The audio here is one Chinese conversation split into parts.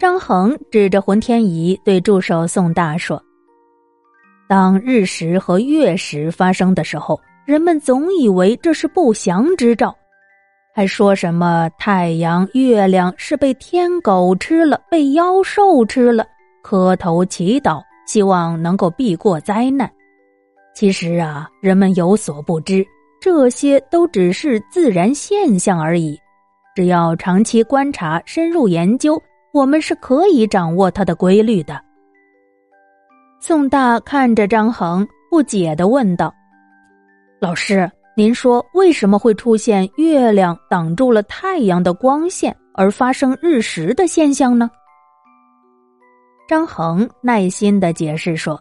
张衡指着浑天仪对助手宋大说：“当日食和月食发生的时候，人们总以为这是不祥之兆，还说什么太阳、月亮是被天狗吃了，被妖兽吃了，磕头祈祷，希望能够避过灾难。其实啊，人们有所不知，这些都只是自然现象而已。只要长期观察、深入研究。”我们是可以掌握它的规律的。宋大看着张衡，不解的问道：“老师，您说为什么会出现月亮挡住了太阳的光线而发生日食的现象呢？”张衡耐心的解释说：“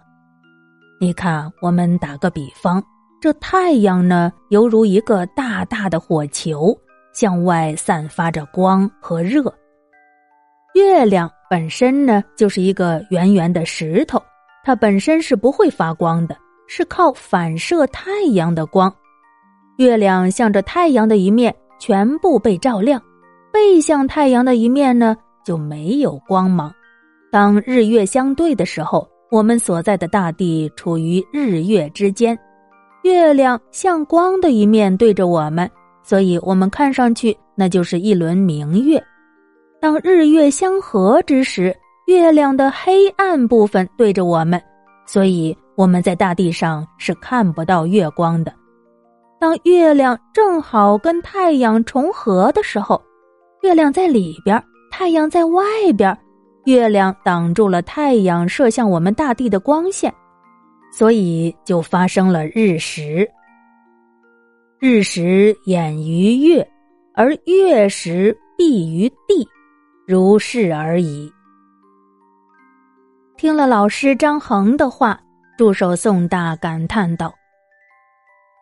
你看，我们打个比方，这太阳呢，犹如一个大大的火球，向外散发着光和热。”月亮本身呢，就是一个圆圆的石头，它本身是不会发光的，是靠反射太阳的光。月亮向着太阳的一面全部被照亮，背向太阳的一面呢就没有光芒。当日月相对的时候，我们所在的大地处于日月之间，月亮向光的一面对着我们，所以我们看上去那就是一轮明月。当日月相合之时，月亮的黑暗部分对着我们，所以我们在大地上是看不到月光的。当月亮正好跟太阳重合的时候，月亮在里边，太阳在外边，月亮挡住了太阳射向我们大地的光线，所以就发生了日食。日食掩于月，而月食蔽于地。如是而已。听了老师张衡的话，助手宋大感叹道：“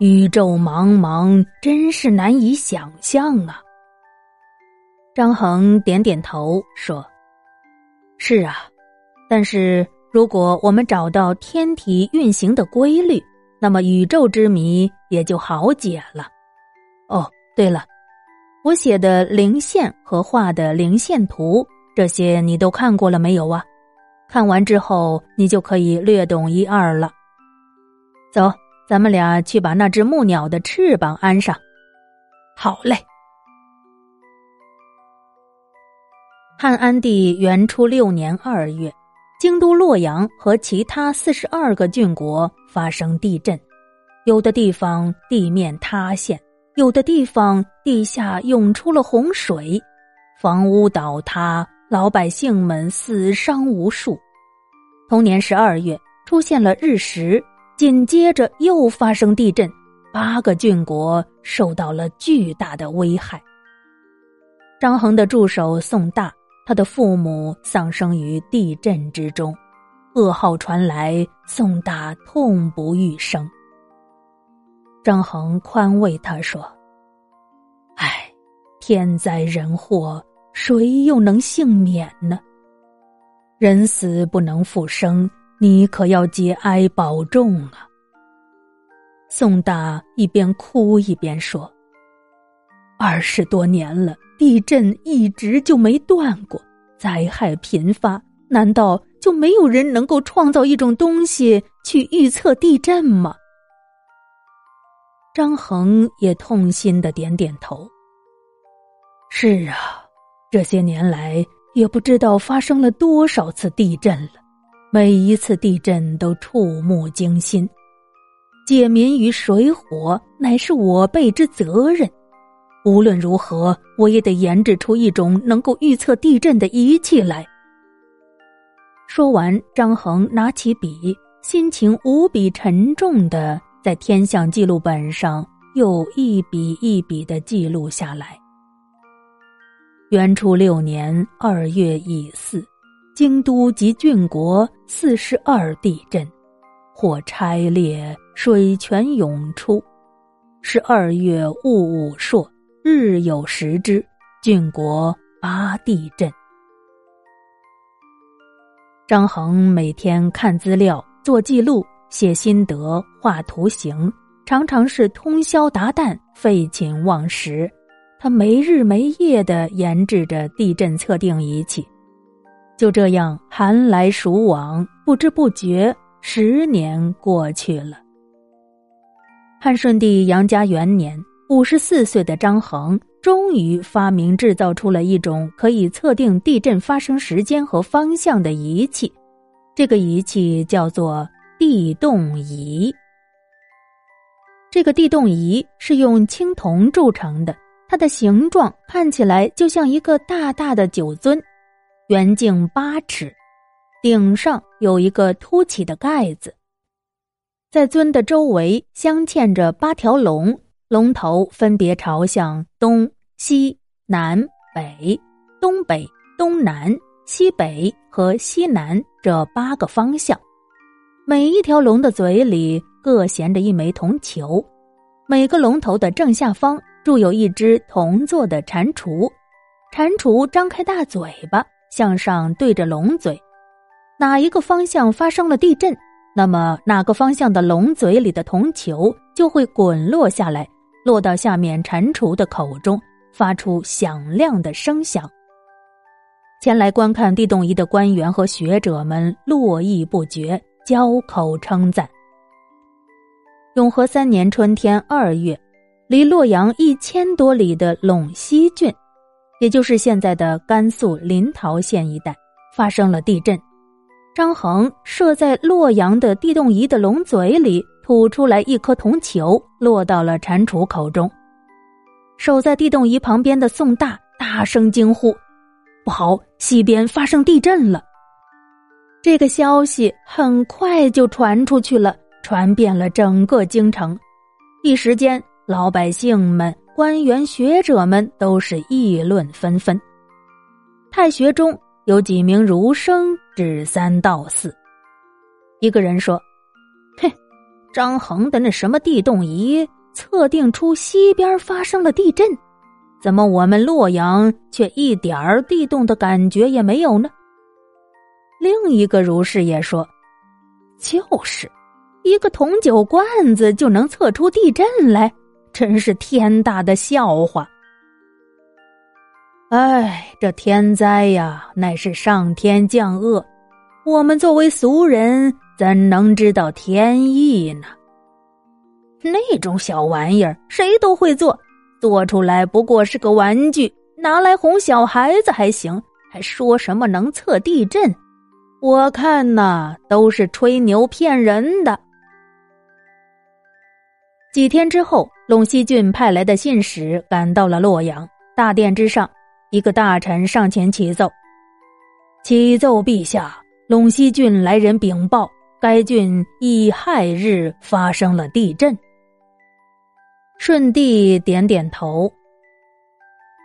宇宙茫茫，真是难以想象啊。”张衡点点头说：“是啊，但是如果我们找到天体运行的规律，那么宇宙之谜也就好解了。哦，对了。”我写的零线和画的零线图，这些你都看过了没有啊？看完之后，你就可以略懂一二了。走，咱们俩去把那只木鸟的翅膀安上。好嘞。汉安帝元初六年二月，京都洛阳和其他四十二个郡国发生地震，有的地方地面塌陷。有的地方地下涌出了洪水，房屋倒塌，老百姓们死伤无数。同年十二月出现了日食，紧接着又发生地震，八个郡国受到了巨大的危害。张衡的助手宋大，他的父母丧生于地震之中，噩耗传来，宋大痛不欲生。张衡宽慰他说：“唉，天灾人祸，谁又能幸免呢？人死不能复生，你可要节哀保重啊。”宋大一边哭一边说：“二十多年了，地震一直就没断过，灾害频发，难道就没有人能够创造一种东西去预测地震吗？”张衡也痛心的点点头。是啊，这些年来也不知道发生了多少次地震了，每一次地震都触目惊心。解民于水火乃是我辈之责任。无论如何，我也得研制出一种能够预测地震的仪器来。说完，张衡拿起笔，心情无比沉重的。在天象记录本上又一笔一笔的记录下来。元初六年二月乙巳，京都及郡国四十二地震，或拆裂，水泉涌出。十二月戊午朔，日有食之，郡国八地震。张衡每天看资料，做记录。写心得、画图形，常常是通宵达旦、废寝忘食。他没日没夜的研制着地震测定仪器。就这样寒来暑往，不知不觉十年过去了。汉顺帝杨家元年，五十四岁的张衡终于发明制造出了一种可以测定地震发生时间和方向的仪器，这个仪器叫做地动仪。这个地动仪是用青铜铸成的，它的形状看起来就像一个大大的酒樽。圆径八尺，顶上有一个凸起的盖子，在尊的周围镶嵌着八条龙，龙头分别朝向东西南北、东北、东南、西北和西南这八个方向。每一条龙的嘴里各衔着一枚铜球，每个龙头的正下方铸有一只铜做的蟾蜍，蟾蜍张开大嘴巴。向上对着龙嘴，哪一个方向发生了地震，那么哪个方向的龙嘴里的铜球就会滚落下来，落到下面蟾蜍的口中，发出响亮的声响。前来观看地动仪的官员和学者们络绎不绝，交口称赞。永和三年春天二月，离洛阳一千多里的陇西郡。也就是现在的甘肃临洮县一带发生了地震，张衡设在洛阳的地动仪的龙嘴里吐出来一颗铜球，落到了蟾蜍口中。守在地动仪旁边的宋大大声惊呼：“不好，西边发生地震了！”这个消息很快就传出去了，传遍了整个京城，一时间老百姓们。官员学者们都是议论纷纷，太学中有几名儒生指三道四。一个人说：“嘿，张衡的那什么地动仪测定出西边发生了地震，怎么我们洛阳却一点儿地动的感觉也没有呢？”另一个儒士也说：“就是一个铜酒罐子就能测出地震来。”真是天大的笑话！哎，这天灾呀，乃是上天降恶，我们作为俗人怎能知道天意呢？那种小玩意儿谁都会做，做出来不过是个玩具，拿来哄小孩子还行，还说什么能测地震？我看呐，都是吹牛骗人的。几天之后，陇西郡派来的信使赶到了洛阳大殿之上，一个大臣上前启奏：“启奏陛下，陇西郡来人禀报，该郡已亥日发生了地震。”顺帝点点头：“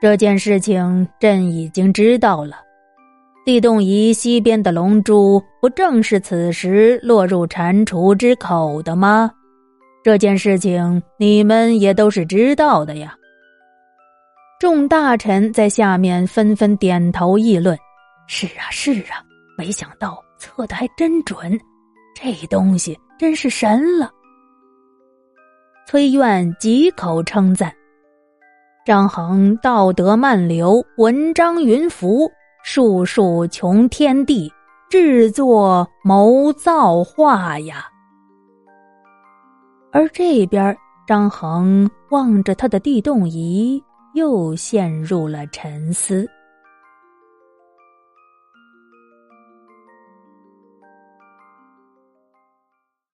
这件事情朕已经知道了。地动仪西边的龙珠，不正是此时落入蟾蜍之口的吗？”这件事情你们也都是知道的呀。众大臣在下面纷纷点头议论：“是啊，是啊，没想到测的还真准，这东西真是神了。”崔苑几口称赞：“张衡道德漫流，文章云浮，术数穷天地，制作谋造化呀。”而这边，张衡望着他的地动仪，又陷入了沉思。